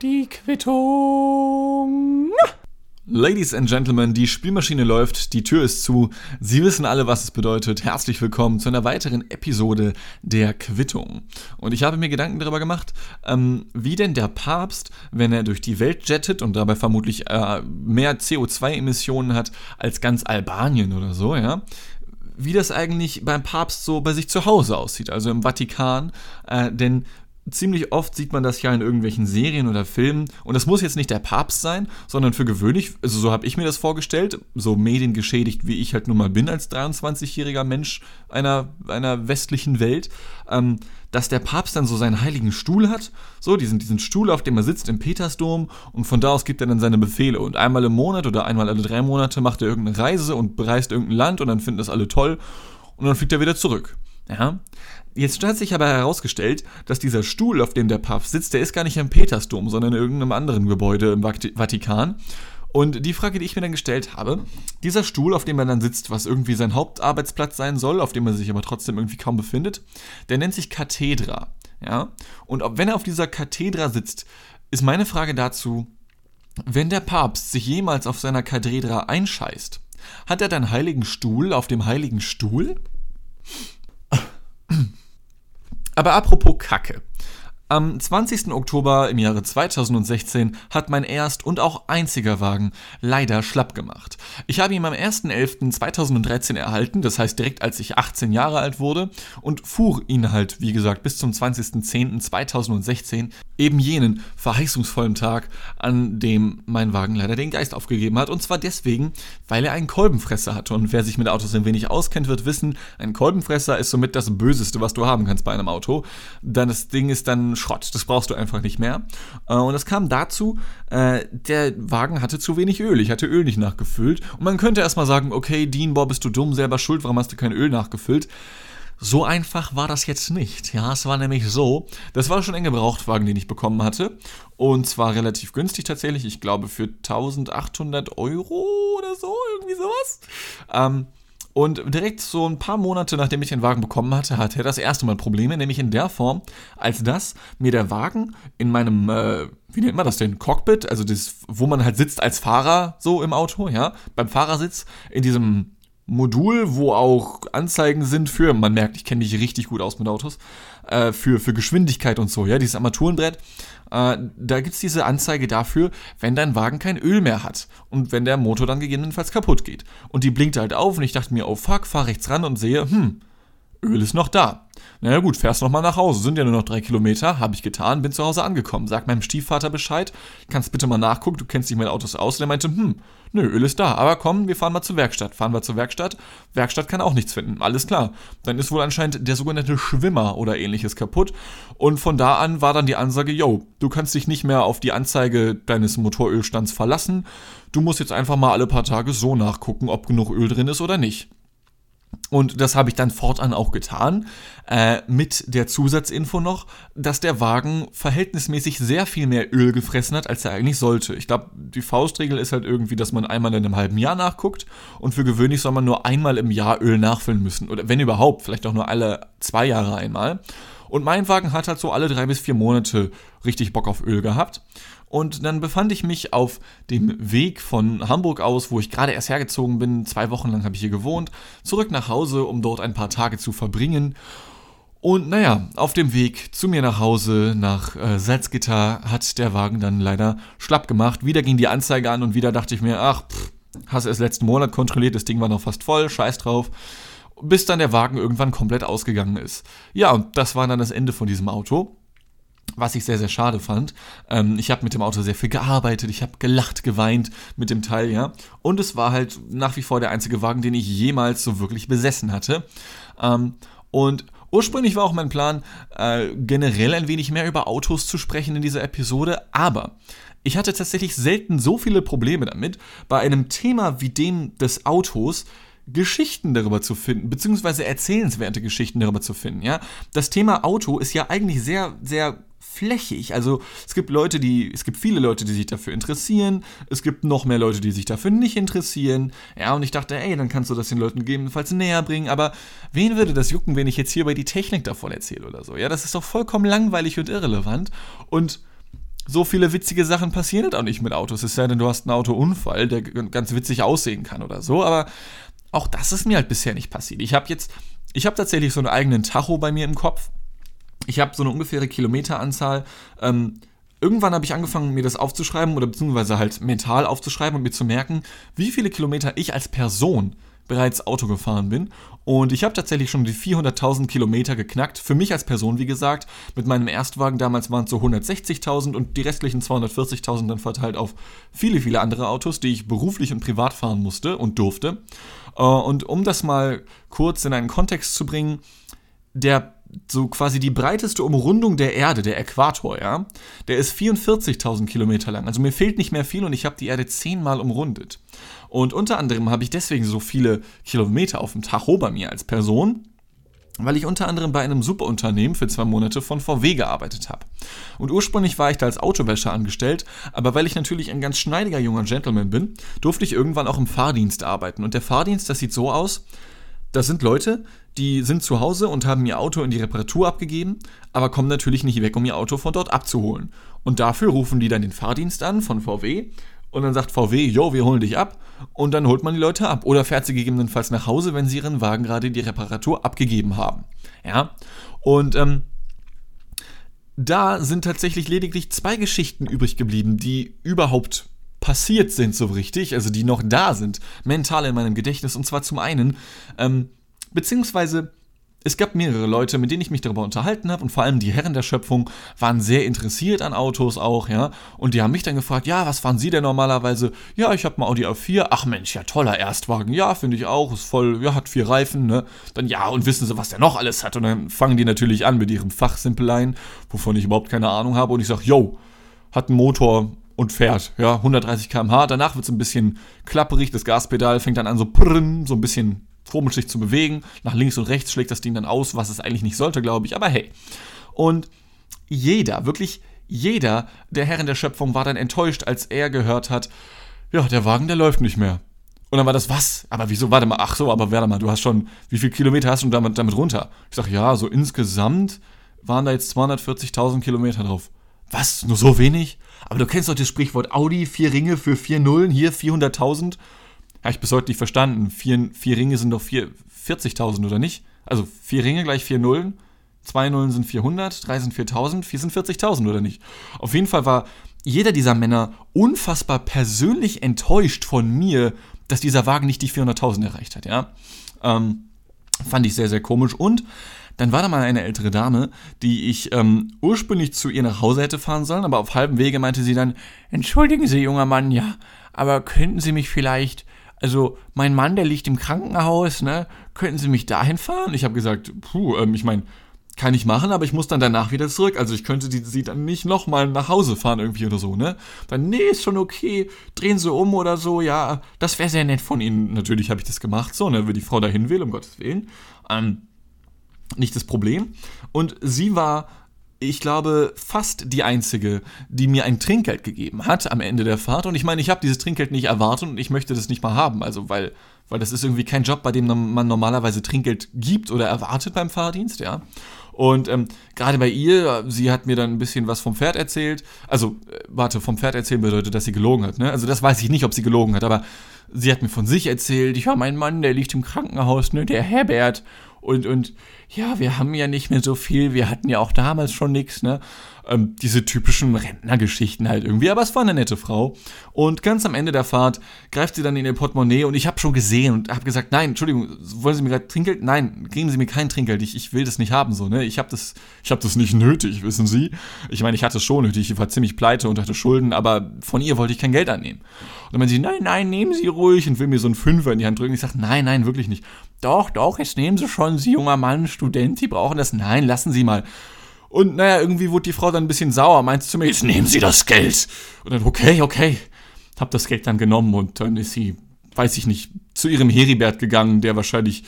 Die Quittung. Ladies and Gentlemen, die Spielmaschine läuft, die Tür ist zu. Sie wissen alle, was es bedeutet. Herzlich willkommen zu einer weiteren Episode der Quittung. Und ich habe mir Gedanken darüber gemacht, ähm, wie denn der Papst, wenn er durch die Welt jettet und dabei vermutlich äh, mehr CO2-Emissionen hat als ganz Albanien oder so, ja, wie das eigentlich beim Papst so bei sich zu Hause aussieht, also im Vatikan. Äh, denn ziemlich oft sieht man das ja in irgendwelchen Serien oder Filmen. Und das muss jetzt nicht der Papst sein, sondern für gewöhnlich, also so habe ich mir das vorgestellt, so mediengeschädigt wie ich halt nun mal bin als 23-jähriger Mensch einer, einer westlichen Welt, ähm, dass der Papst dann so seinen heiligen Stuhl hat, so diesen, diesen Stuhl, auf dem er sitzt im Petersdom und von da aus gibt er dann seine Befehle. Und einmal im Monat oder einmal alle drei Monate macht er irgendeine Reise und bereist irgendein Land und dann finden das alle toll und dann fliegt er wieder zurück. Ja, Jetzt hat sich aber herausgestellt, dass dieser Stuhl, auf dem der Papst sitzt, der ist gar nicht im Petersdom, sondern in irgendeinem anderen Gebäude im Vatikan. Und die Frage, die ich mir dann gestellt habe, dieser Stuhl, auf dem er dann sitzt, was irgendwie sein Hauptarbeitsplatz sein soll, auf dem er sich aber trotzdem irgendwie kaum befindet, der nennt sich Kathedra. Ja? Und ob, wenn er auf dieser Kathedra sitzt, ist meine Frage dazu, wenn der Papst sich jemals auf seiner Kathedra einscheißt, hat er dann heiligen Stuhl auf dem heiligen Stuhl? Aber apropos Kacke. Am 20. Oktober im Jahre 2016 hat mein erst und auch einziger Wagen leider schlapp gemacht. Ich habe ihn am 1.11.2013 erhalten, das heißt direkt als ich 18 Jahre alt wurde, und fuhr ihn halt, wie gesagt, bis zum 20.10.2016, eben jenen verheißungsvollen Tag, an dem mein Wagen leider den Geist aufgegeben hat. Und zwar deswegen, weil er einen Kolbenfresser hatte. Und wer sich mit Autos ein wenig auskennt, wird wissen, ein Kolbenfresser ist somit das Böseste, was du haben kannst bei einem Auto. Dann das Ding ist dann Schrott. Das brauchst du einfach nicht mehr. Äh, und es kam dazu, äh, der Wagen hatte zu wenig Öl. Ich hatte Öl nicht nachgefüllt. Und man könnte erstmal sagen, okay, Dean, boah, bist du dumm, selber schuld, warum hast du kein Öl nachgefüllt? So einfach war das jetzt nicht. Ja, es war nämlich so, das war schon ein Gebrauchtwagen, den ich bekommen hatte. Und zwar relativ günstig tatsächlich. Ich glaube für 1800 Euro oder so, irgendwie sowas. Ähm, und direkt so ein paar Monate nachdem ich den Wagen bekommen hatte, hatte er das erste Mal Probleme, nämlich in der Form, als dass mir der Wagen in meinem, äh, wie nennt man das denn, Cockpit, also das, wo man halt sitzt als Fahrer so im Auto, ja, beim Fahrersitz, in diesem Modul, wo auch Anzeigen sind für, man merkt, ich kenne mich richtig gut aus mit Autos, äh, für, für Geschwindigkeit und so, ja, dieses Armaturenbrett. Äh, da gibt es diese Anzeige dafür, wenn dein Wagen kein Öl mehr hat und wenn der Motor dann gegebenenfalls kaputt geht. Und die blinkt halt auf und ich dachte mir, oh fuck, fahr rechts ran und sehe, hm, Öl ist noch da. Naja gut, fährst noch mal nach Hause. Sind ja nur noch drei Kilometer. Habe ich getan, bin zu Hause angekommen. Sag meinem Stiefvater Bescheid. Kannst bitte mal nachgucken, du kennst dich mit Autos aus. Und er meinte, hm, nö, Öl ist da. Aber komm, wir fahren mal zur Werkstatt. Fahren wir zur Werkstatt. Werkstatt kann auch nichts finden. Alles klar. Dann ist wohl anscheinend der sogenannte Schwimmer oder ähnliches kaputt. Und von da an war dann die Ansage, yo, du kannst dich nicht mehr auf die Anzeige deines Motorölstands verlassen. Du musst jetzt einfach mal alle paar Tage so nachgucken, ob genug Öl drin ist oder nicht. Und das habe ich dann fortan auch getan, äh, mit der Zusatzinfo noch, dass der Wagen verhältnismäßig sehr viel mehr Öl gefressen hat, als er eigentlich sollte. Ich glaube, die Faustregel ist halt irgendwie, dass man einmal in einem halben Jahr nachguckt und für gewöhnlich soll man nur einmal im Jahr Öl nachfüllen müssen. Oder wenn überhaupt, vielleicht auch nur alle zwei Jahre einmal. Und mein Wagen hat halt so alle drei bis vier Monate richtig Bock auf Öl gehabt. Und dann befand ich mich auf dem Weg von Hamburg aus, wo ich gerade erst hergezogen bin. Zwei Wochen lang habe ich hier gewohnt. Zurück nach Hause, um dort ein paar Tage zu verbringen. Und naja, auf dem Weg zu mir nach Hause nach äh, Salzgitter hat der Wagen dann leider schlapp gemacht. Wieder ging die Anzeige an und wieder dachte ich mir, ach, pff, hast erst letzten Monat kontrolliert, das Ding war noch fast voll, scheiß drauf. Bis dann der Wagen irgendwann komplett ausgegangen ist. Ja, und das war dann das Ende von diesem Auto was ich sehr, sehr schade fand. Ähm, ich habe mit dem Auto sehr viel gearbeitet, ich habe gelacht, geweint mit dem Teil, ja. Und es war halt nach wie vor der einzige Wagen, den ich jemals so wirklich besessen hatte. Ähm, und ursprünglich war auch mein Plan, äh, generell ein wenig mehr über Autos zu sprechen in dieser Episode, aber ich hatte tatsächlich selten so viele Probleme damit, bei einem Thema wie dem des Autos Geschichten darüber zu finden, beziehungsweise erzählenswerte Geschichten darüber zu finden, ja. Das Thema Auto ist ja eigentlich sehr, sehr flächig. Also es gibt Leute, die, es gibt viele Leute, die sich dafür interessieren. Es gibt noch mehr Leute, die sich dafür nicht interessieren. Ja, und ich dachte, ey, dann kannst du das den Leuten gegebenenfalls näher bringen. Aber wen würde das jucken, wenn ich jetzt hier über die Technik davon erzähle oder so? Ja, das ist doch vollkommen langweilig und irrelevant. Und so viele witzige Sachen passieren halt auch nicht mit Autos. Es sei denn, du hast einen Autounfall, der ganz witzig aussehen kann oder so. Aber auch das ist mir halt bisher nicht passiert. Ich habe jetzt, ich habe tatsächlich so einen eigenen Tacho bei mir im Kopf. Ich habe so eine ungefähre Kilometeranzahl. Ähm, irgendwann habe ich angefangen, mir das aufzuschreiben oder beziehungsweise halt mental aufzuschreiben und mir zu merken, wie viele Kilometer ich als Person bereits Auto gefahren bin. Und ich habe tatsächlich schon die 400.000 Kilometer geknackt. Für mich als Person, wie gesagt. Mit meinem Erstwagen damals waren es so 160.000 und die restlichen 240.000 dann verteilt auf viele, viele andere Autos, die ich beruflich und privat fahren musste und durfte. Äh, und um das mal kurz in einen Kontext zu bringen, der so quasi die breiteste Umrundung der Erde, der Äquator, ja, der ist 44.000 Kilometer lang. Also mir fehlt nicht mehr viel und ich habe die Erde zehnmal umrundet. Und unter anderem habe ich deswegen so viele Kilometer auf dem Tacho bei mir als Person, weil ich unter anderem bei einem Superunternehmen für zwei Monate von VW gearbeitet habe. Und ursprünglich war ich da als Autowäscher angestellt, aber weil ich natürlich ein ganz schneidiger junger Gentleman bin, durfte ich irgendwann auch im Fahrdienst arbeiten. Und der Fahrdienst, das sieht so aus, das sind Leute, die sind zu Hause und haben ihr Auto in die Reparatur abgegeben, aber kommen natürlich nicht weg, um ihr Auto von dort abzuholen. Und dafür rufen die dann den Fahrdienst an von VW und dann sagt VW, yo, wir holen dich ab und dann holt man die Leute ab oder fährt sie gegebenenfalls nach Hause, wenn sie ihren Wagen gerade in die Reparatur abgegeben haben. Ja, und ähm, da sind tatsächlich lediglich zwei Geschichten übrig geblieben, die überhaupt passiert sind so richtig, also die noch da sind, mental in meinem Gedächtnis. Und zwar zum einen ähm, Beziehungsweise es gab mehrere Leute, mit denen ich mich darüber unterhalten habe und vor allem die Herren der Schöpfung waren sehr interessiert an Autos auch, ja. Und die haben mich dann gefragt, ja, was fahren Sie denn normalerweise? Ja, ich habe mal Audi A4. Ach Mensch, ja, toller Erstwagen. Ja, finde ich auch. Ist voll, ja, hat vier Reifen, ne? Dann ja, und wissen Sie, was der noch alles hat? Und dann fangen die natürlich an mit ihrem Fachsimpeleien, wovon ich überhaupt keine Ahnung habe. Und ich sage, yo, hat einen Motor, und fährt, ja, 130 km/h. Danach wird es ein bisschen klapperig, das Gaspedal fängt dann an so prrrn, so ein bisschen komisch sich zu bewegen. Nach links und rechts schlägt das Ding dann aus, was es eigentlich nicht sollte, glaube ich. Aber hey. Und jeder, wirklich jeder der Herren der Schöpfung war dann enttäuscht, als er gehört hat, ja, der Wagen, der läuft nicht mehr. Und dann war das, was? Aber wieso? Warte mal, ach so, aber warte mal, du hast schon, wie viele Kilometer hast du damit, damit runter? Ich sag, ja, so insgesamt waren da jetzt 240.000 Kilometer drauf. Was? Nur so wenig? Aber du kennst doch das Sprichwort Audi, vier Ringe für vier Nullen, hier 400.000. Habe ich bis heute nicht verstanden. Vier, vier Ringe sind doch 40.000 oder nicht? Also vier Ringe gleich vier Nullen. Zwei Nullen sind 400, drei sind 4000, vier sind 40.000 oder nicht? Auf jeden Fall war jeder dieser Männer unfassbar persönlich enttäuscht von mir, dass dieser Wagen nicht die 400.000 erreicht hat, ja. Ähm, fand ich sehr, sehr komisch. Und dann war da mal eine ältere Dame, die ich ähm, ursprünglich zu ihr nach Hause hätte fahren sollen, aber auf halbem Wege meinte sie dann, entschuldigen Sie, junger Mann, ja, aber könnten Sie mich vielleicht also mein Mann, der liegt im Krankenhaus, ne? Könnten Sie mich dahin fahren? Ich habe gesagt, puh, ähm, ich meine, kann ich machen, aber ich muss dann danach wieder zurück. Also ich könnte die, sie dann nicht nochmal nach Hause fahren irgendwie oder so, ne? Dann, nee, ist schon okay, drehen Sie um oder so, ja, das wäre sehr nett von Ihnen. Natürlich habe ich das gemacht, so, ne, wenn die Frau dahin will, um Gottes Willen. Ähm, nicht das Problem. Und sie war ich glaube, fast die einzige, die mir ein Trinkgeld gegeben hat am Ende der Fahrt. Und ich meine, ich habe dieses Trinkgeld nicht erwartet und ich möchte das nicht mal haben. Also, weil, weil das ist irgendwie kein Job, bei dem man normalerweise Trinkgeld gibt oder erwartet beim Fahrdienst, ja. Und ähm, gerade bei ihr, sie hat mir dann ein bisschen was vom Pferd erzählt. Also, äh, warte, vom Pferd erzählen bedeutet, dass sie gelogen hat. Ne? Also das weiß ich nicht, ob sie gelogen hat, aber sie hat mir von sich erzählt. Ich war mein Mann, der liegt im Krankenhaus, ne, der Herbert. Und, und ja, wir haben ja nicht mehr so viel, wir hatten ja auch damals schon nichts, ne? Ähm, diese typischen Rentnergeschichten halt irgendwie. Aber es war eine nette Frau. Und ganz am Ende der Fahrt greift sie dann in ihr Portemonnaie und ich habe schon gesehen und habe gesagt, nein, Entschuldigung, wollen Sie mir gerade Trinkgeld? Nein, geben Sie mir kein Trinkgeld. Ich, ich will das nicht haben so. Ne? Ich habe das, ich habe das nicht nötig, wissen Sie. Ich meine, ich hatte es schon nötig. Ich war ziemlich pleite und hatte Schulden, aber von ihr wollte ich kein Geld annehmen. Und dann meint sie, nein, nein, nehmen Sie ruhig und will mir so einen Fünfer in die Hand drücken. Ich sage, nein, nein, wirklich nicht. Doch, doch, jetzt nehmen Sie schon, Sie junger Mann, Student, Sie brauchen das. Nein, lassen Sie mal. Und naja, irgendwie wurde die Frau dann ein bisschen sauer, meinte zu mir, jetzt nehmen Sie das Geld. Und dann, okay, okay. Hab das Geld dann genommen und dann ist sie, weiß ich nicht, zu ihrem Heribert gegangen, der wahrscheinlich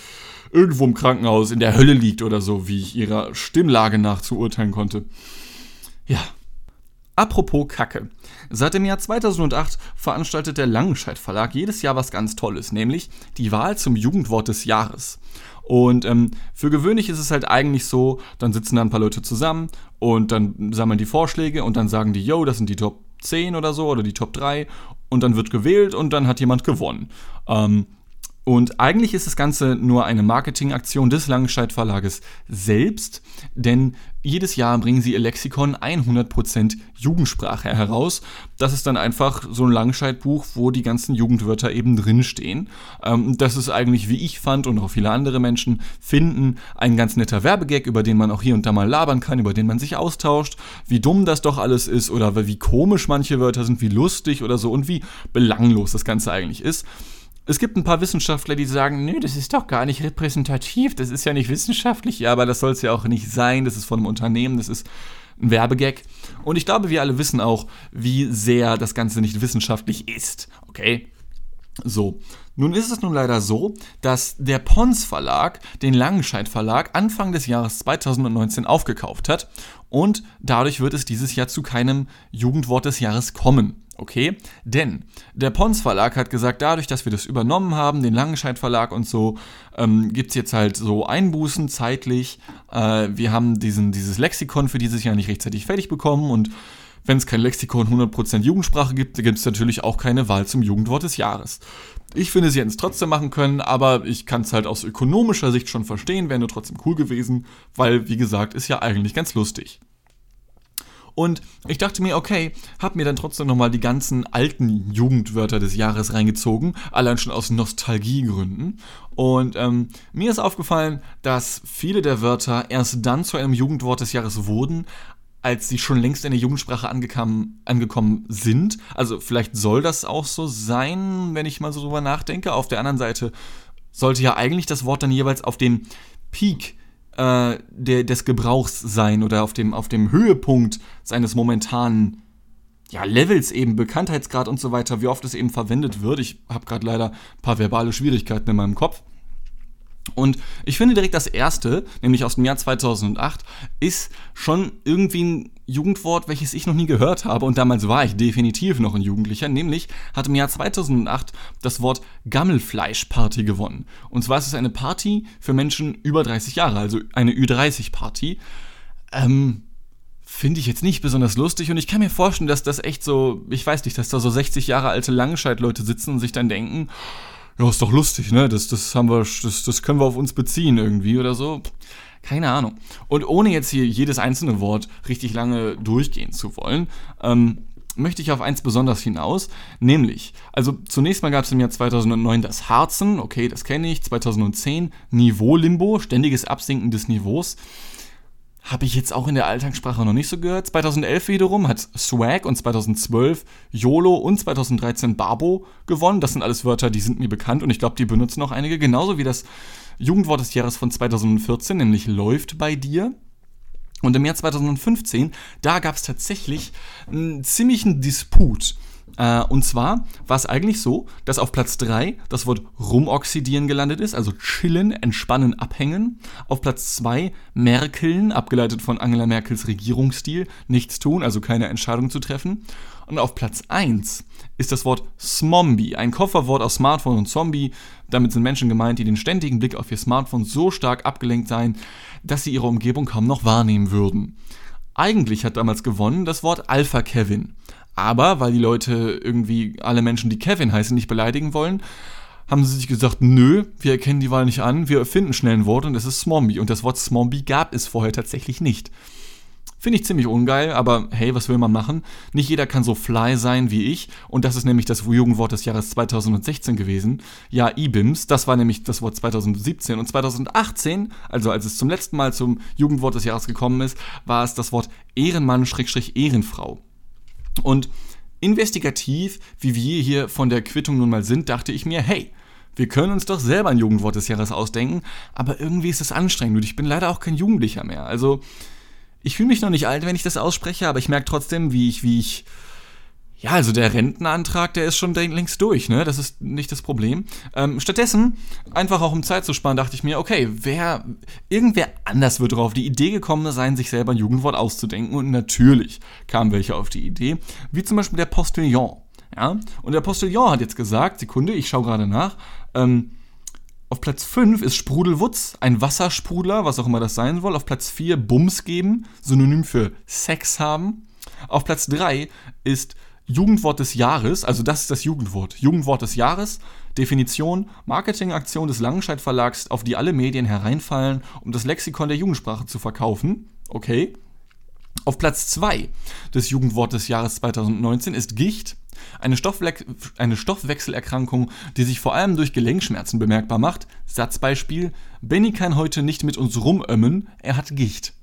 irgendwo im Krankenhaus in der Hölle liegt oder so, wie ich ihrer Stimmlage nach zu urteilen konnte. Ja, Apropos Kacke. Seit dem Jahr 2008 veranstaltet der Langenscheidt Verlag jedes Jahr was ganz Tolles, nämlich die Wahl zum Jugendwort des Jahres. Und ähm, für gewöhnlich ist es halt eigentlich so, dann sitzen da ein paar Leute zusammen und dann sammeln die Vorschläge und dann sagen die, yo, das sind die Top 10 oder so oder die Top 3 und dann wird gewählt und dann hat jemand gewonnen. Ähm, und eigentlich ist das Ganze nur eine Marketingaktion des Langenscheidt Verlages selbst, denn jedes Jahr bringen sie ihr Lexikon 100% Jugendsprache heraus. Das ist dann einfach so ein Langenscheid-Buch, wo die ganzen Jugendwörter eben drinstehen. Ähm, das ist eigentlich, wie ich fand und auch viele andere Menschen finden, ein ganz netter Werbegag, über den man auch hier und da mal labern kann, über den man sich austauscht, wie dumm das doch alles ist oder wie komisch manche Wörter sind, wie lustig oder so und wie belanglos das Ganze eigentlich ist. Es gibt ein paar Wissenschaftler, die sagen, nee, das ist doch gar nicht repräsentativ, das ist ja nicht wissenschaftlich. Ja, aber das soll es ja auch nicht sein, das ist von einem Unternehmen, das ist ein Werbegag. Und ich glaube, wir alle wissen auch, wie sehr das Ganze nicht wissenschaftlich ist. Okay? So, nun ist es nun leider so, dass der Pons Verlag den Langenscheidt Verlag Anfang des Jahres 2019 aufgekauft hat und dadurch wird es dieses Jahr zu keinem Jugendwort des Jahres kommen. Okay, denn der Pons Verlag hat gesagt, dadurch, dass wir das übernommen haben, den Langenscheidt Verlag und so, ähm, gibt es jetzt halt so Einbußen zeitlich. Äh, wir haben diesen, dieses Lexikon für dieses Jahr nicht rechtzeitig fertig bekommen und wenn es kein Lexikon 100% Jugendsprache gibt, gibt es natürlich auch keine Wahl zum Jugendwort des Jahres. Ich finde, sie hätten es trotzdem machen können, aber ich kann es halt aus ökonomischer Sicht schon verstehen, wäre nur trotzdem cool gewesen, weil, wie gesagt, ist ja eigentlich ganz lustig. Und ich dachte mir, okay, hab mir dann trotzdem nochmal die ganzen alten Jugendwörter des Jahres reingezogen, allein schon aus Nostalgiegründen. Und ähm, mir ist aufgefallen, dass viele der Wörter erst dann zu einem Jugendwort des Jahres wurden, als sie schon längst in der Jugendsprache angekommen, sind. Also vielleicht soll das auch so sein, wenn ich mal so drüber nachdenke. Auf der anderen Seite sollte ja eigentlich das Wort dann jeweils auf dem Peak äh, der, des Gebrauchs sein oder auf dem, auf dem Höhepunkt seines momentanen ja, Levels eben, Bekanntheitsgrad und so weiter, wie oft es eben verwendet wird. Ich habe gerade leider ein paar verbale Schwierigkeiten in meinem Kopf. Und ich finde direkt das erste, nämlich aus dem Jahr 2008, ist schon irgendwie ein Jugendwort, welches ich noch nie gehört habe. Und damals war ich definitiv noch ein Jugendlicher, nämlich hat im Jahr 2008 das Wort Gammelfleischparty gewonnen. Und zwar ist es eine Party für Menschen über 30 Jahre, also eine Ü30-Party. Ähm, finde ich jetzt nicht besonders lustig und ich kann mir vorstellen, dass das echt so, ich weiß nicht, dass da so 60 Jahre alte Langenscheid-Leute sitzen und sich dann denken, ja, ist doch lustig, ne? Das, das haben wir, das, das können wir auf uns beziehen irgendwie oder so. Keine Ahnung. Und ohne jetzt hier jedes einzelne Wort richtig lange durchgehen zu wollen, ähm, möchte ich auf eins besonders hinaus, nämlich, also zunächst mal gab es im Jahr 2009 das Harzen, okay, das kenne ich, 2010 Niveau-Limbo, ständiges Absinken des Niveaus. Habe ich jetzt auch in der Alltagssprache noch nicht so gehört. 2011 wiederum hat Swag und 2012 YOLO und 2013 Babo gewonnen. Das sind alles Wörter, die sind mir bekannt und ich glaube, die benutzen auch einige. Genauso wie das Jugendwort des Jahres von 2014, nämlich läuft bei dir. Und im Jahr 2015, da gab es tatsächlich einen ziemlichen Disput äh, und zwar war es eigentlich so, dass auf Platz 3 das Wort rumoxidieren gelandet ist, also chillen, entspannen, abhängen. Auf Platz 2 Merkeln, abgeleitet von Angela Merkels Regierungsstil, nichts tun, also keine Entscheidung zu treffen. Und auf Platz 1 ist das Wort Smombie, ein Kofferwort aus Smartphone und Zombie. Damit sind Menschen gemeint, die den ständigen Blick auf ihr Smartphone so stark abgelenkt seien, dass sie ihre Umgebung kaum noch wahrnehmen würden. Eigentlich hat damals gewonnen das Wort Alpha Kevin. Aber weil die Leute irgendwie alle Menschen, die Kevin heißen, nicht beleidigen wollen, haben sie sich gesagt, nö, wir erkennen die Wahl nicht an, wir erfinden schnell ein Wort und es ist Smombie. Und das Wort Smombie gab es vorher tatsächlich nicht. Finde ich ziemlich ungeil, aber hey, was will man machen? Nicht jeder kann so fly sein wie ich. Und das ist nämlich das Jugendwort des Jahres 2016 gewesen. Ja, IBIMS, das war nämlich das Wort 2017. Und 2018, also als es zum letzten Mal zum Jugendwort des Jahres gekommen ist, war es das Wort Ehrenmann-Ehrenfrau. Und investigativ, wie wir hier von der Quittung nun mal sind, dachte ich mir, hey, wir können uns doch selber ein Jugendwort des Jahres ausdenken, aber irgendwie ist es anstrengend und ich bin leider auch kein Jugendlicher mehr. Also, ich fühle mich noch nicht alt, wenn ich das ausspreche, aber ich merke trotzdem, wie ich, wie ich, Ja, also der Rentenantrag, der ist schon längst durch, ne? Das ist nicht das Problem. Ähm, stattdessen, einfach auch um Zeit zu sparen, dachte ich mir, okay, wer, irgendwer anders wird darauf die Idee gekommen sein, sich selber ein Jugendwort auszudenken. Und natürlich kamen welche auf die Idee, wie zum Beispiel der Postillon. Ja? Und der Postillon hat jetzt gesagt, Sekunde, ich schaue gerade nach, ähm, auf Platz 5 ist Sprudelwutz, ein Wassersprudler, was auch immer das sein soll. Auf Platz 4 Bums geben, Synonym für Sex haben. Auf Platz 3 ist Jugendwort des Jahres, also das ist das Jugendwort. Jugendwort des Jahres, Definition, Marketingaktion des Langenscheidt Verlags, auf die alle Medien hereinfallen, um das Lexikon der Jugendsprache zu verkaufen. Okay. Auf Platz 2 des Jugendwort des Jahres 2019 ist Gicht, eine, Stoffwe eine Stoffwechselerkrankung, die sich vor allem durch Gelenkschmerzen bemerkbar macht. Satzbeispiel: Benny kann heute nicht mit uns rumömmen, er hat Gicht.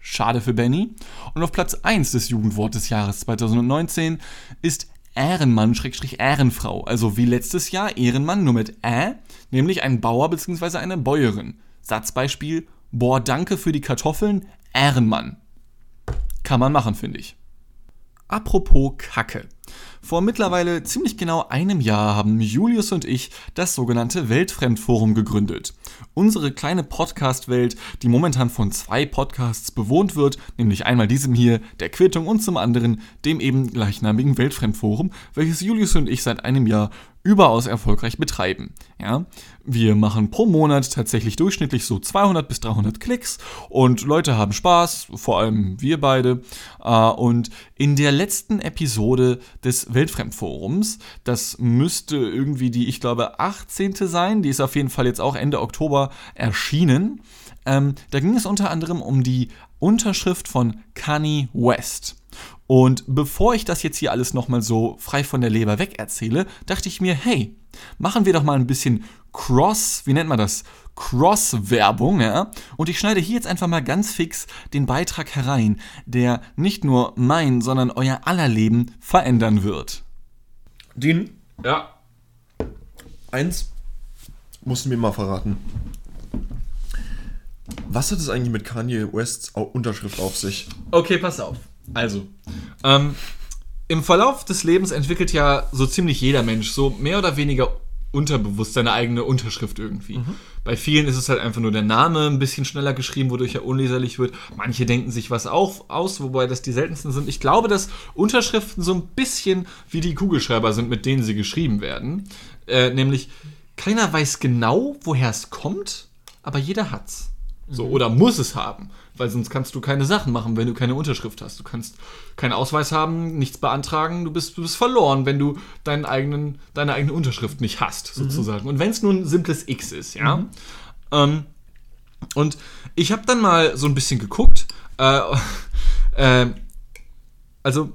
Schade für Benny. Und auf Platz 1 des Jugendwort des Jahres 2019 ist Ehrenmann-Ehrenfrau. Also wie letztes Jahr Ehrenmann, nur mit Ä, nämlich ein Bauer bzw. eine Bäuerin. Satzbeispiel: Boah, danke für die Kartoffeln, Ehrenmann. Kann man machen, finde ich. Apropos Kacke. Vor mittlerweile ziemlich genau einem Jahr haben Julius und ich das sogenannte Weltfremdforum gegründet. Unsere kleine Podcast-Welt, die momentan von zwei Podcasts bewohnt wird, nämlich einmal diesem hier, der Quittung, und zum anderen dem eben gleichnamigen Weltfremdforum, welches Julius und ich seit einem Jahr überaus erfolgreich betreiben. Ja, wir machen pro Monat tatsächlich durchschnittlich so 200 bis 300 Klicks und Leute haben Spaß, vor allem wir beide. Äh, und in der letzten Episode des Weltfremdforums, das müsste irgendwie die, ich glaube, 18. sein, die ist auf jeden Fall jetzt auch Ende Oktober erschienen. Ähm, da ging es unter anderem um die Unterschrift von Kanye West. Und bevor ich das jetzt hier alles nochmal so frei von der Leber weg erzähle, dachte ich mir, hey, machen wir doch mal ein bisschen Cross, wie nennt man das? Cross-Werbung, ja? Und ich schneide hier jetzt einfach mal ganz fix den Beitrag herein, der nicht nur mein, sondern euer aller Leben verändern wird. Dean? Ja. Eins musst du mir mal verraten. Was hat es eigentlich mit Kanye Wests Unterschrift auf sich? Okay, pass auf. Also, ähm, im Verlauf des Lebens entwickelt ja so ziemlich jeder Mensch so mehr oder weniger unterbewusst seine eigene Unterschrift irgendwie. Mhm. Bei vielen ist es halt einfach nur der Name ein bisschen schneller geschrieben, wodurch er unleserlich wird. Manche denken sich was auch aus, wobei das die seltensten sind. Ich glaube, dass Unterschriften so ein bisschen wie die Kugelschreiber sind, mit denen sie geschrieben werden. Äh, nämlich, keiner weiß genau, woher es kommt, aber jeder hat's. So, mhm. oder muss es haben weil sonst kannst du keine Sachen machen, wenn du keine Unterschrift hast. Du kannst keinen Ausweis haben, nichts beantragen, du bist, du bist verloren, wenn du deinen eigenen, deine eigene Unterschrift nicht hast, mhm. sozusagen. Mhm. Und wenn es nur ein simples X ist, ja. Mhm. Ähm, und ich habe dann mal so ein bisschen geguckt. Äh, äh, also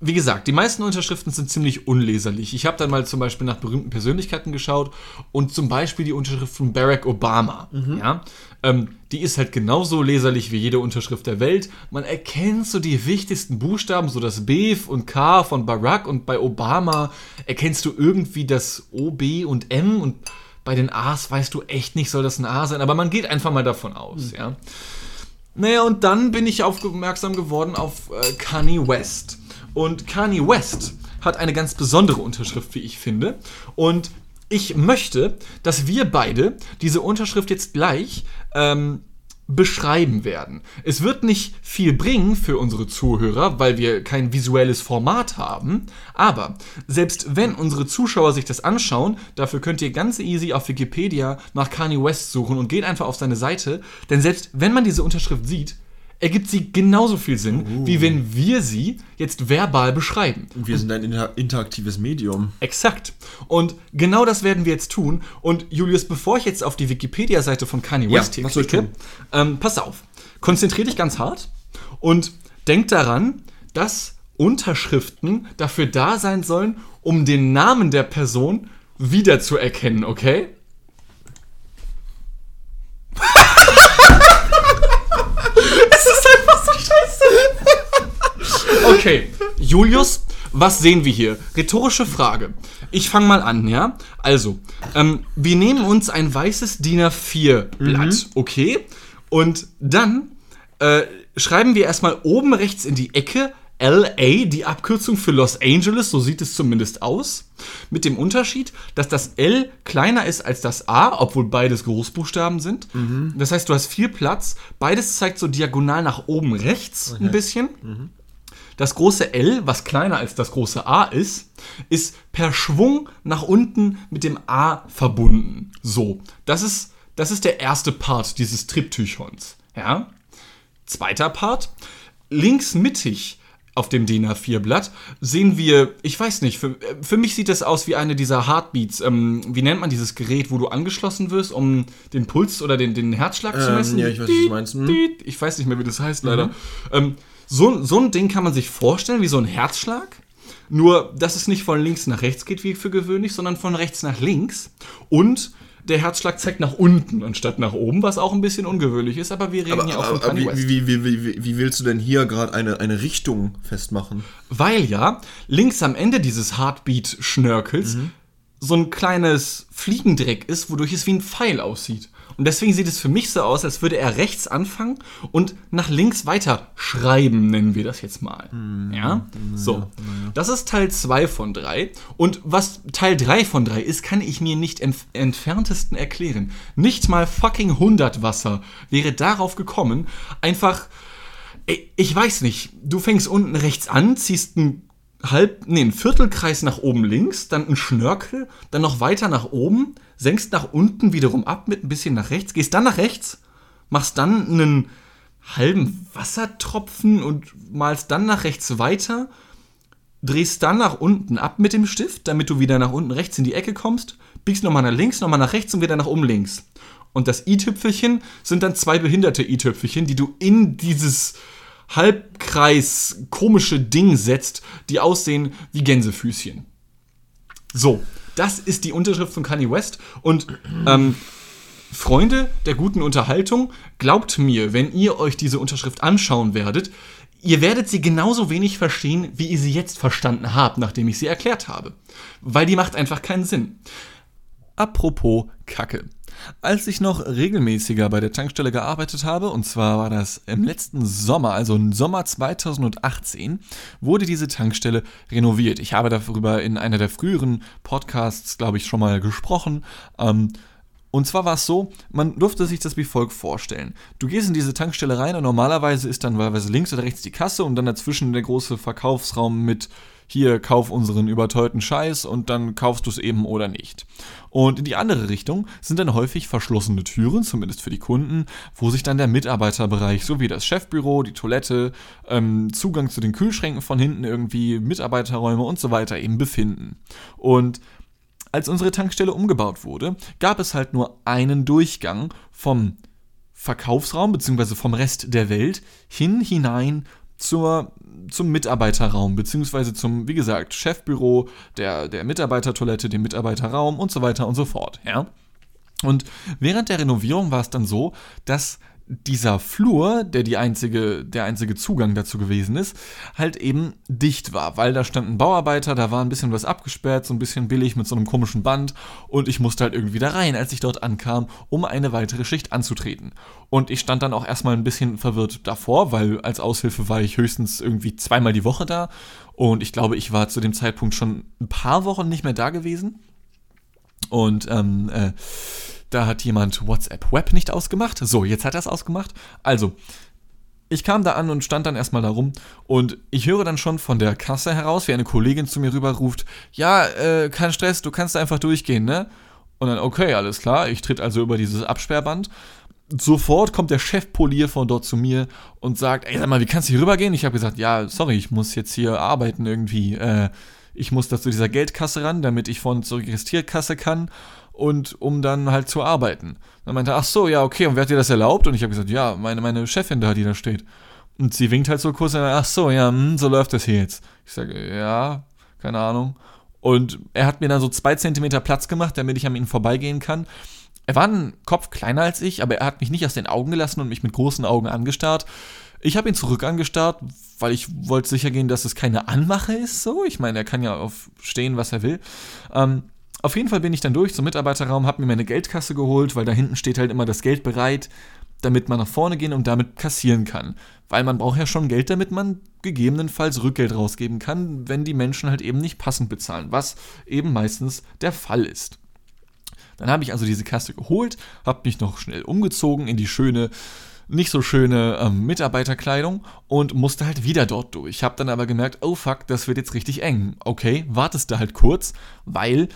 wie gesagt, die meisten Unterschriften sind ziemlich unleserlich. Ich habe dann mal zum Beispiel nach berühmten Persönlichkeiten geschaut und zum Beispiel die Unterschrift von Barack Obama. Mhm. Ja, ähm, die ist halt genauso leserlich wie jede Unterschrift der Welt. Man erkennt so die wichtigsten Buchstaben, so das B und K von Barack und bei Obama erkennst du irgendwie das O, B und M und bei den A's weißt du echt nicht, soll das ein A sein, aber man geht einfach mal davon aus, mhm. ja. Naja, und dann bin ich aufmerksam geworden auf äh, Kanye West. Und Kanye West hat eine ganz besondere Unterschrift, wie ich finde. Und ich möchte, dass wir beide diese Unterschrift jetzt gleich ähm, beschreiben werden. Es wird nicht viel bringen für unsere Zuhörer, weil wir kein visuelles Format haben, aber selbst wenn unsere Zuschauer sich das anschauen, dafür könnt ihr ganz easy auf Wikipedia nach Kanye West suchen und geht einfach auf seine Seite, denn selbst wenn man diese Unterschrift sieht, ergibt sie genauso viel Sinn, uh. wie wenn wir sie jetzt verbal beschreiben. Und wir sind ein inter interaktives Medium. Exakt. Und genau das werden wir jetzt tun. Und Julius, bevor ich jetzt auf die Wikipedia-Seite von Kanye West ja, hier klicke, ähm, pass auf. Konzentrier dich ganz hart und denk daran, dass Unterschriften dafür da sein sollen, um den Namen der Person wiederzuerkennen, okay? Okay, Julius, was sehen wir hier? Rhetorische Frage. Ich fange mal an, ja? Also, ähm, wir nehmen uns ein weißes DIN A4-Blatt, mhm. okay? Und dann äh, schreiben wir erstmal oben rechts in die Ecke LA, die Abkürzung für Los Angeles, so sieht es zumindest aus. Mit dem Unterschied, dass das L kleiner ist als das A, obwohl beides Großbuchstaben sind. Das heißt, du hast viel Platz. Beides zeigt so diagonal nach oben rechts ein bisschen. Das große L, was kleiner als das große A ist, ist per Schwung nach unten mit dem A verbunden. So, das ist, das ist der erste Part dieses Triptychons. Ja? Zweiter Part, links mittig auf dem DIN A4-Blatt sehen wir, ich weiß nicht, für, für mich sieht das aus wie eine dieser Heartbeats. Ähm, wie nennt man dieses Gerät, wo du angeschlossen wirst, um den Puls oder den, den Herzschlag zu Ähm, messen? ja, ich weiß, was du meinst. Mhm. Diet. Ich weiß nicht mehr, wie das heißt, leider. Ähm, so, so ein Ding kann man sich vorstellen wie so ein Herzschlag. Nur, dass es nicht von links nach rechts geht, wie für gewöhnlich, sondern von rechts nach links. Und der Herzschlag zeigt nach unten anstatt nach oben, was auch ein bisschen ungewöhnlich ist, aber wir reden Aber, ja auch aber, von Kanye wie, West. wie, wie, wie, wie, willst du denn hier gerade eine, eine Richtung festmachen? Weil ja links am Ende dieses Heartbeat-Schnörkels so ein kleines Fliegendreck ist, wodurch es wie ein Pfeil aussieht. Und deswegen sieht es für mich so aus, als würde er rechts anfangen und nach links weiter schreiben, nennen wir das jetzt mal. ja? So. Das ist Teil 2 von 3. Und was Teil 3 von 3 ist, kann ich mir nicht entf entferntesten erklären. Nicht mal fucking 100 Wasser wäre darauf gekommen, einfach Ich weiß nicht. Du fängst unten rechts an, ziehst einen halb, nee, einen Viertelkreis nach oben links, dann einen Schnörkel, dann noch weiter nach oben, senkst nach unten wiederum ab mit ein bisschen nach rechts, gehst dann nach rechts, machst dann einen halben Wassertropfen und malst dann nach rechts weiter, drehst dann nach unten ab mit dem Stift, damit du wieder nach unten rechts in die Ecke kommst, biegst nochmal nach links, nochmal nach rechts und wieder nach oben links. Und das i-Tüpfelchen sind dann zwei behinderte i-Tüpfelchen, die du in dieses Halbkreis komische Ding setzt, die aussehen wie Gänsefüßchen. So, das ist die Unterschrift von Kanye West und ähm, Freunde der guten Unterhaltung, glaubt mir, wenn ihr euch diese Unterschrift anschauen werdet, ihr werdet sie genauso wenig verstehen, wie ihr sie jetzt verstanden habt, nachdem ich sie erklärt habe. Weil die macht einfach keinen Sinn. Apropos Kacke. Als ich noch regelmäßiger bei der Tankstelle gearbeitet habe, und zwar war das im letzten Sommer, also im Sommer 2018, wurde diese Tankstelle renoviert. Ich habe darüber in einer der früheren Podcasts, glaube ich, schon mal gesprochen. Ähm, und zwar war es so, man durfte sich das wie folgt vorstellen. Du gehst in diese Tankstelle rein und normalerweise ist dann wahlweise links oder rechts die Kasse und dann dazwischen der große Verkaufsraum mit hier kauf unseren überteuerten Scheiß und dann kaufst du es eben oder nicht. Und in die andere Richtung sind dann häufig verschlossene Türen, zumindest für die Kunden, wo sich dann der Mitarbeiterbereich sowie das Chefbüro, die Toilette, ähm, Zugang zu den Kühlschränken von hinten irgendwie, Mitarbeiterräume und so weiter eben befinden. Und als unsere Tankstelle umgebaut wurde, gab es halt nur einen Durchgang vom Verkaufsraum bzw. vom Rest der Welt hin hinein zur, zum Mitarbeiterraum bzw. zum, wie gesagt, Chefbüro, der, der Mitarbeitertoilette, dem Mitarbeiterraum und so weiter und so fort. Ja? Und während der Renovierung war es dann so, dass dieser Flur, der die einzige, der einzige Zugang dazu gewesen ist, halt eben dicht war, weil da standen Bauarbeiter, da war ein bisschen was abgesperrt, so ein bisschen billig mit so einem komischen Band und ich musste halt irgendwie da rein, als ich dort ankam, um eine weitere Schicht anzutreten. Und ich stand dann auch erstmal ein bisschen verwirrt davor, weil als Aushilfe war ich höchstens irgendwie zweimal die Woche da und ich glaube, ich war zu dem Zeitpunkt schon ein paar Wochen nicht mehr da gewesen. Und ähm, äh, da hat jemand WhatsApp Web nicht ausgemacht. So, jetzt hat er es ausgemacht. Also, ich kam da an und stand dann erstmal da rum und ich höre dann schon von der Kasse heraus, wie eine Kollegin zu mir rüber ruft, ja, äh, kein Stress, du kannst einfach durchgehen, ne? Und dann, okay, alles klar, ich tritt also über dieses Absperrband. Sofort kommt der Chefpolier von dort zu mir und sagt, ey, sag mal, wie kannst du hier rübergehen? Ich habe gesagt, ja, sorry, ich muss jetzt hier arbeiten irgendwie. Äh, ich muss da zu dieser Geldkasse ran, damit ich von zur Registrierkasse kann und um dann halt zu arbeiten. Dann meinte er, ach so, ja, okay, und wer hat dir das erlaubt? Und ich habe gesagt, ja, meine, meine Chefin da, die da steht. Und sie winkt halt so kurz, und dann, ach so, ja, hm, so läuft das hier jetzt. Ich sage, ja, keine Ahnung. Und er hat mir dann so zwei Zentimeter Platz gemacht, damit ich an ihm vorbeigehen kann. Er war einen Kopf kleiner als ich, aber er hat mich nicht aus den Augen gelassen und mich mit großen Augen angestarrt. Ich habe ihn zurück angestarrt, weil ich wollte sicher gehen, dass es keine Anmache ist. So, ich meine, er kann ja auf stehen, was er will. Ähm, auf jeden Fall bin ich dann durch zum Mitarbeiterraum, habe mir meine Geldkasse geholt, weil da hinten steht halt immer das Geld bereit. damit man nach vorne gehen und damit kassieren kann. Weil man braucht ja schon Geld, damit man gegebenenfalls Rückgeld rausgeben kann, wenn die Menschen halt eben nicht passend bezahlen, was eben meistens der Fall ist. Dann habe ich also diese Kasse geholt, habe mich noch schnell umgezogen in die schöne, nicht so schöne ähm, Mitarbeiterkleidung und musste halt wieder dort durch. Habe dann aber gemerkt, oh fuck, das wird jetzt richtig eng. Okay, wartest du halt kurz, weil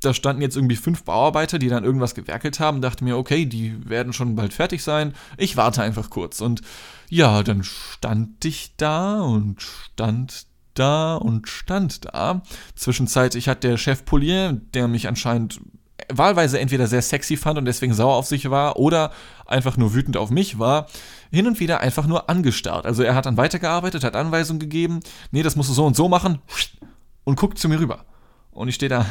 da standen jetzt irgendwie fünf Bauarbeiter, die dann irgendwas gewerkelt haben. Dachte mir, okay, die werden schon bald fertig sein. Ich warte einfach kurz. Und ja, dann stand ich da und stand da und stand da. Zwischenzeitlich hat der Chef Polier, der mich anscheinend wahlweise entweder sehr sexy fand und deswegen sauer auf sich war oder einfach nur wütend auf mich war, hin und wieder einfach nur angestarrt. Also er hat dann weitergearbeitet, hat Anweisungen gegeben, nee, das musst du so und so machen und guckt zu mir rüber. Und ich stehe da,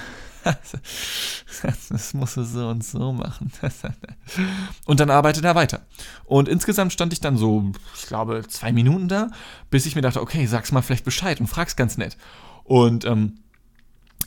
das musst du so und so machen. und dann arbeitet er weiter. Und insgesamt stand ich dann so, ich glaube, zwei Minuten da, bis ich mir dachte, okay, sag's mal vielleicht Bescheid und frag's ganz nett. Und ähm,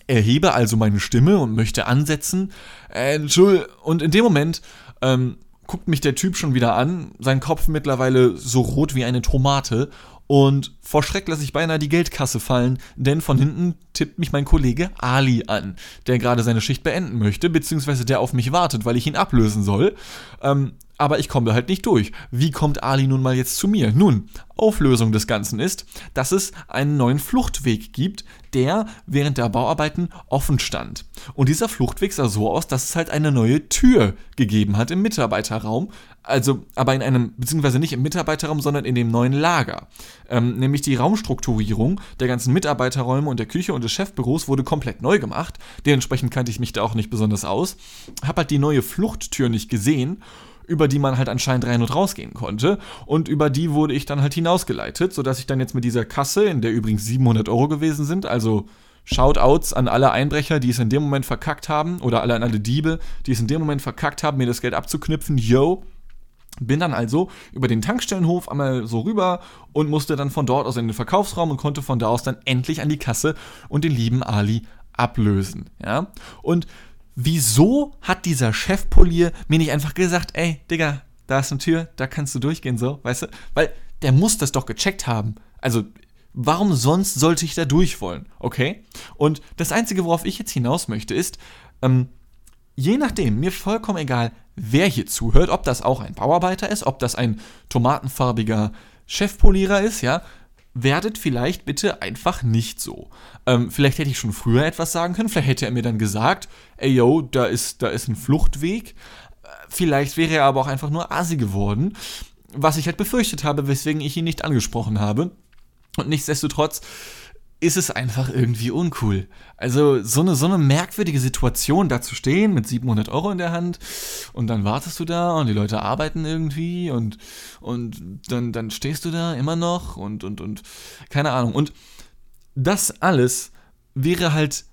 erhebe also meine Stimme und möchte ansetzen. Entschuldigung. Und in dem Moment ähm, guckt mich der Typ schon wieder an, sein Kopf mittlerweile so rot wie eine Tomate. Und vor Schreck lasse ich beinahe die Geldkasse fallen, denn von hinten tippt mich mein Kollege Ali an, der gerade seine Schicht beenden möchte, beziehungsweise der auf mich wartet, weil ich ihn ablösen soll. Ähm, aber ich komme halt nicht durch. Wie kommt Ali nun mal jetzt zu mir? Nun, Auflösung des Ganzen ist, dass es einen neuen Fluchtweg gibt, der während der Bauarbeiten offen stand. Und dieser Fluchtweg sah so aus, dass es halt eine neue Tür gegeben hat im Mitarbeiterraum, also aber in einem, beziehungsweise nicht im Mitarbeiterraum, sondern in dem neuen Lager. Ähm, nämlich die Raumstrukturierung der ganzen Mitarbeiterräume und der Küche und des Chefbüros wurde komplett neu gemacht. Dementsprechend kannte ich mich da auch nicht besonders aus. Hab halt die neue Fluchttür nicht gesehen über die man halt anscheinend rein und rausgehen konnte. Und über die wurde ich dann halt hinausgeleitet, sodass ich dann jetzt mit dieser Kasse, in der übrigens 700 Euro gewesen sind, also Shoutouts an alle Einbrecher, die es in dem Moment verkackt haben, oder alle an alle Diebe, die es in dem Moment verkackt haben, mir das Geld abzuknüpfen, yo. Bin dann also über den Tankstellenhof einmal so rüber und musste dann von dort aus in den Verkaufsraum und konnte von da aus dann endlich an die Kasse und den lieben Ali ablösen. Ja? Und wieso hat dieser Chefpolier mir nicht einfach gesagt, ey, Digga, da ist eine Tür, da kannst du durchgehen, so, weißt du? Weil der muss das doch gecheckt haben. Also, warum sonst sollte ich da durch wollen, okay? Und das Einzige, worauf ich jetzt hinaus möchte, ist, ähm, je nachdem, mir vollkommen egal, wer hier zuhört, ob das auch ein Bauarbeiter ist, ob das ein tomatenfarbiger Chefpolierer ist, ja, werdet vielleicht bitte einfach nicht so. Ähm, vielleicht hätte ich schon früher etwas sagen können, vielleicht hätte er mir dann gesagt, ey yo, da ist, da ist ein Fluchtweg. Äh, vielleicht wäre er aber auch einfach nur asi geworden, was ich halt befürchtet habe, weswegen ich ihn nicht angesprochen habe. Und nichtsdestotrotz ist es einfach irgendwie uncool. Also so eine, so eine merkwürdige Situation, da zu stehen mit 700 Euro in der Hand und dann wartest du da und die Leute arbeiten irgendwie und, und dann, dann stehst du da immer noch und, und, und keine Ahnung. Und das alles wäre halt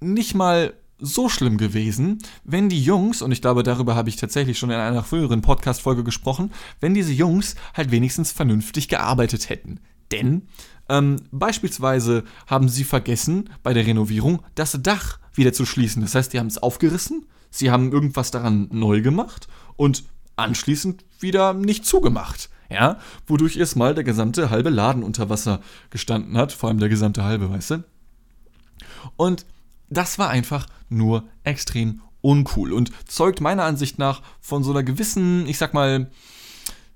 nicht mal so schlimm gewesen, wenn die Jungs, und ich glaube, darüber habe ich tatsächlich schon in einer früheren Podcast-Folge gesprochen, wenn diese Jungs halt wenigstens vernünftig gearbeitet hätten. Denn ähm, beispielsweise haben sie vergessen, bei der Renovierung das Dach wieder zu schließen. Das heißt, die haben es aufgerissen, sie haben irgendwas daran neu gemacht und anschließend wieder nicht zugemacht. Ja, wodurch erstmal der gesamte halbe Laden unter Wasser gestanden hat, vor allem der gesamte halbe, weißt du? Und das war einfach nur extrem uncool und zeugt meiner Ansicht nach von so einer gewissen, ich sag mal,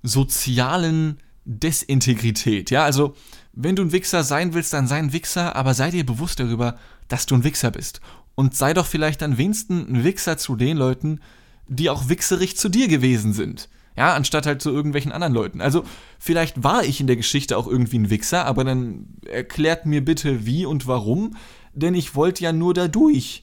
sozialen Desintegrität. Ja, also wenn du ein Wichser sein willst, dann sei ein Wichser, aber sei dir bewusst darüber, dass du ein Wichser bist. Und sei doch vielleicht am wenigsten ein Wichser zu den Leuten, die auch wichserig zu dir gewesen sind. Ja, anstatt halt zu irgendwelchen anderen Leuten. Also, vielleicht war ich in der Geschichte auch irgendwie ein Wichser, aber dann erklärt mir bitte wie und warum, denn ich wollte ja nur da durch.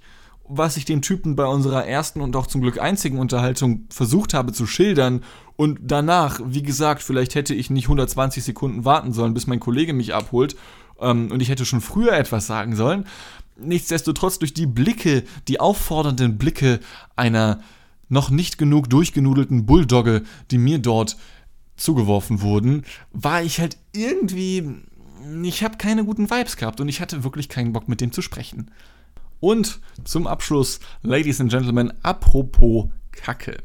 Was ich dem Typen bei unserer ersten und auch zum Glück einzigen Unterhaltung versucht habe zu schildern und danach, wie gesagt, vielleicht hätte ich nicht 120 Sekunden warten sollen, bis mein Kollege mich abholt. Ähm, und ich hätte schon früher etwas sagen sollen. Nichtsdestotrotz durch die Blicke, die auffordernden Blicke einer noch nicht genug durchgenudelten Bulldogge, die mir dort zugeworfen wurden, war ich halt irgendwie. Ich habe keine guten Vibes gehabt und ich hatte wirklich keinen Bock mit dem zu sprechen. Und zum Abschluss, Ladies and Gentlemen, apropos Kacke.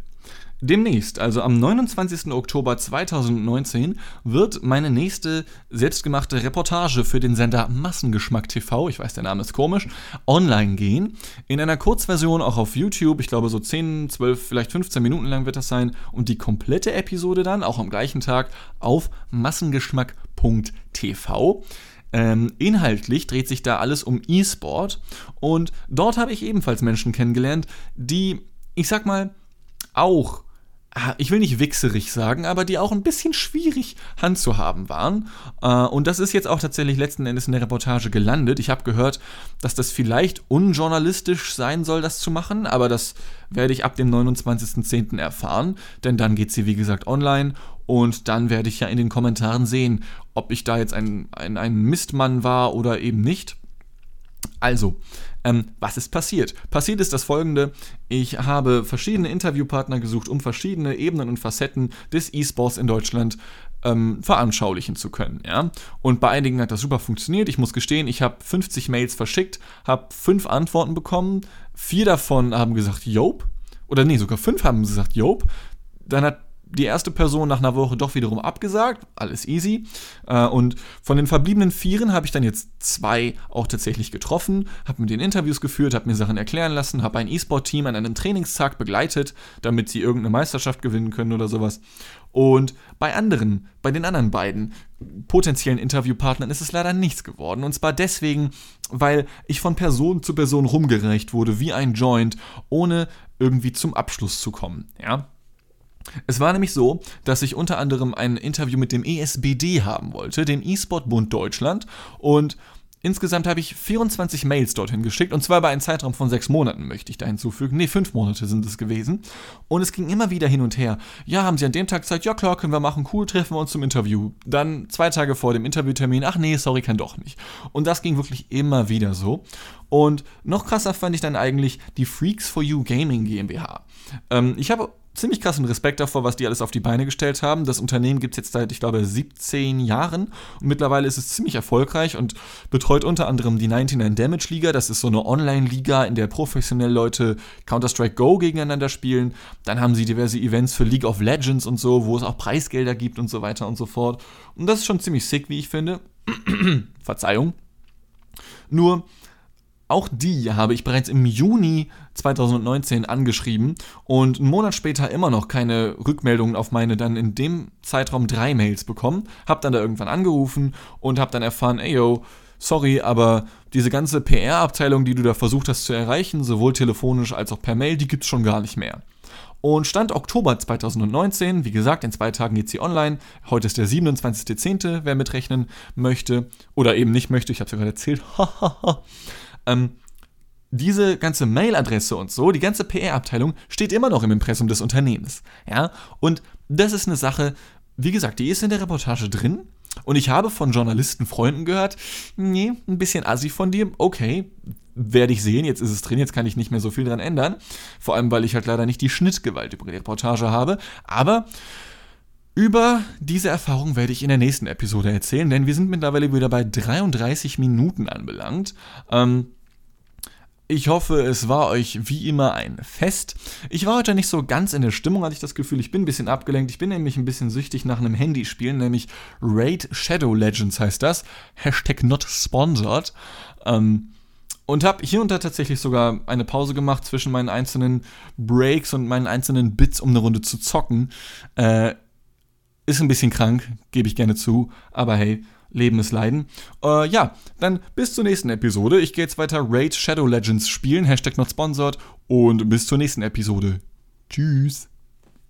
Demnächst, also am 29. Oktober 2019, wird meine nächste selbstgemachte Reportage für den Sender Massengeschmack TV, ich weiß, der Name ist komisch, online gehen. In einer Kurzversion auch auf YouTube, ich glaube so 10, 12, vielleicht 15 Minuten lang wird das sein. Und die komplette Episode dann, auch am gleichen Tag, auf massengeschmack.tv. Ähm, inhaltlich dreht sich da alles um E-Sport und dort habe ich ebenfalls Menschen kennengelernt, die, ich sag mal, auch Ah, ich will nicht wichserig sagen, aber die auch ein bisschen schwierig handzuhaben waren. Äh, und das ist jetzt auch tatsächlich letzten Endes in der Reportage gelandet. Ich habe gehört, dass das vielleicht unjournalistisch sein soll, das zu machen, aber das werde ich ab dem 29.10. erfahren, denn dann geht sie, wie gesagt, online und dann werde ich ja in den Kommentaren sehen, ob ich da jetzt ein, ein, ein Mistmann war oder eben nicht. Also, ähm, was ist passiert? Passiert ist das folgende: Ich habe verschiedene Interviewpartner gesucht, um verschiedene Ebenen und Facetten des E-Sports in Deutschland ähm, veranschaulichen zu können. Ja? Und bei einigen hat das super funktioniert. Ich muss gestehen, ich habe 50 Mails verschickt, habe fünf Antworten bekommen. Vier davon haben gesagt, Jope. Oder nee, sogar fünf haben gesagt, Jope. Dann hat die erste Person nach einer Woche doch wiederum abgesagt. Alles easy. Äh, und von den verbliebenen Vieren habe ich dann jetzt zwei auch tatsächlich getroffen, habe mit den Interviews geführt, habe mir Sachen erklären lassen, habe ein E-Sport-Team an einem Trainingstag begleitet, damit sie irgendeine Meisterschaft gewinnen können oder sowas. Und bei anderen, bei den anderen beiden potenziellen Interviewpartnern ist es leider nichts geworden. Und zwar deswegen, weil ich von Person zu Person rumgereicht wurde, wie ein Joint, ohne irgendwie zum Abschluss zu kommen. Ja. Es war nämlich so, dass ich unter anderem ein Interview mit dem ESBD haben wollte, dem E-Sport-Bund Deutschland, und Insgesamt habe ich 24 Mails dorthin geschickt und zwar bei einem Zeitraum von sechs Monaten, möchte ich da hinzufügen. Ne, fünf Monate sind es gewesen. Und es ging immer wieder hin und her. Ja, haben sie an dem Tag gesagt, ja klar, können wir machen, cool, treffen wir uns zum Interview. Dann zwei Tage vor dem Interviewtermin, ach nee, sorry, kann doch nicht. Und das ging wirklich immer wieder so. Und noch krasser fand ich dann eigentlich die Freaks for You Gaming GmbH. Ähm, ich habe ziemlich krassen Respekt davor, was die alles auf die Beine gestellt haben. Das Unternehmen gibt es jetzt seit, ich glaube, 17 Jahren und mittlerweile ist es ziemlich erfolgreich und betreut unter anderem die 99 Damage Liga. Das ist so eine Online-Liga, in der professionell Leute Counter-Strike Go gegeneinander spielen. Dann haben sie diverse Events für League of Legends und so, wo es auch Preisgelder gibt und so weiter und so fort. Und das ist schon ziemlich sick, wie ich finde. Verzeihung. Nur, auch die habe ich bereits im Juni 2019 angeschrieben und einen Monat später immer noch keine Rückmeldungen auf meine dann in dem Zeitraum drei Mails bekommen. Hab dann da irgendwann angerufen und hab dann erfahren, ey yo, sorry, aber diese ganze PR-Abteilung, die du da versucht hast zu erreichen, sowohl telefonisch als auch per Mail, die gibt's schon gar nicht mehr. Und Stand Oktober 2019, wie gesagt, in zwei Tagen geht sie online. Heute ist der 27.10., wer mitrechnen möchte oder eben nicht möchte, ich habe es ja gerade erzählt. ähm, diese ganze Mailadresse und so, die ganze PR-Abteilung steht immer noch im Impressum des Unternehmens. Ja, und das ist eine Sache, wie gesagt, die ist in der Reportage drin. Und ich habe von Journalisten, Freunden gehört, nee, ein bisschen assi von dir, okay, werde ich sehen, jetzt ist es drin, jetzt kann ich nicht mehr so viel dran ändern. Vor allem, weil ich halt leider nicht die Schnittgewalt über die Reportage habe. Aber über diese Erfahrung werde ich in der nächsten Episode erzählen, denn wir sind mittlerweile wieder bei 33 Minuten anbelangt. Ähm, ich hoffe, es war euch wie immer ein Fest. Ich war heute nicht so ganz in der Stimmung, hatte ich das Gefühl. Ich bin ein bisschen abgelenkt. Ich bin nämlich ein bisschen süchtig nach einem Handyspiel, nämlich Raid Shadow Legends heißt das. Hashtag not sponsored. Ähm, und habe hier und da tatsächlich sogar eine Pause gemacht zwischen meinen einzelnen Breaks und meinen einzelnen Bits, um eine Runde zu zocken. Äh, ist ein bisschen krank, gebe ich gerne zu, aber hey, Leben ist Leiden. Äh, ja, dann bis zur nächsten Episode. Ich gehe jetzt weiter Raid Shadow Legends spielen, Hashtag not sponsored und bis zur nächsten Episode. Tschüss.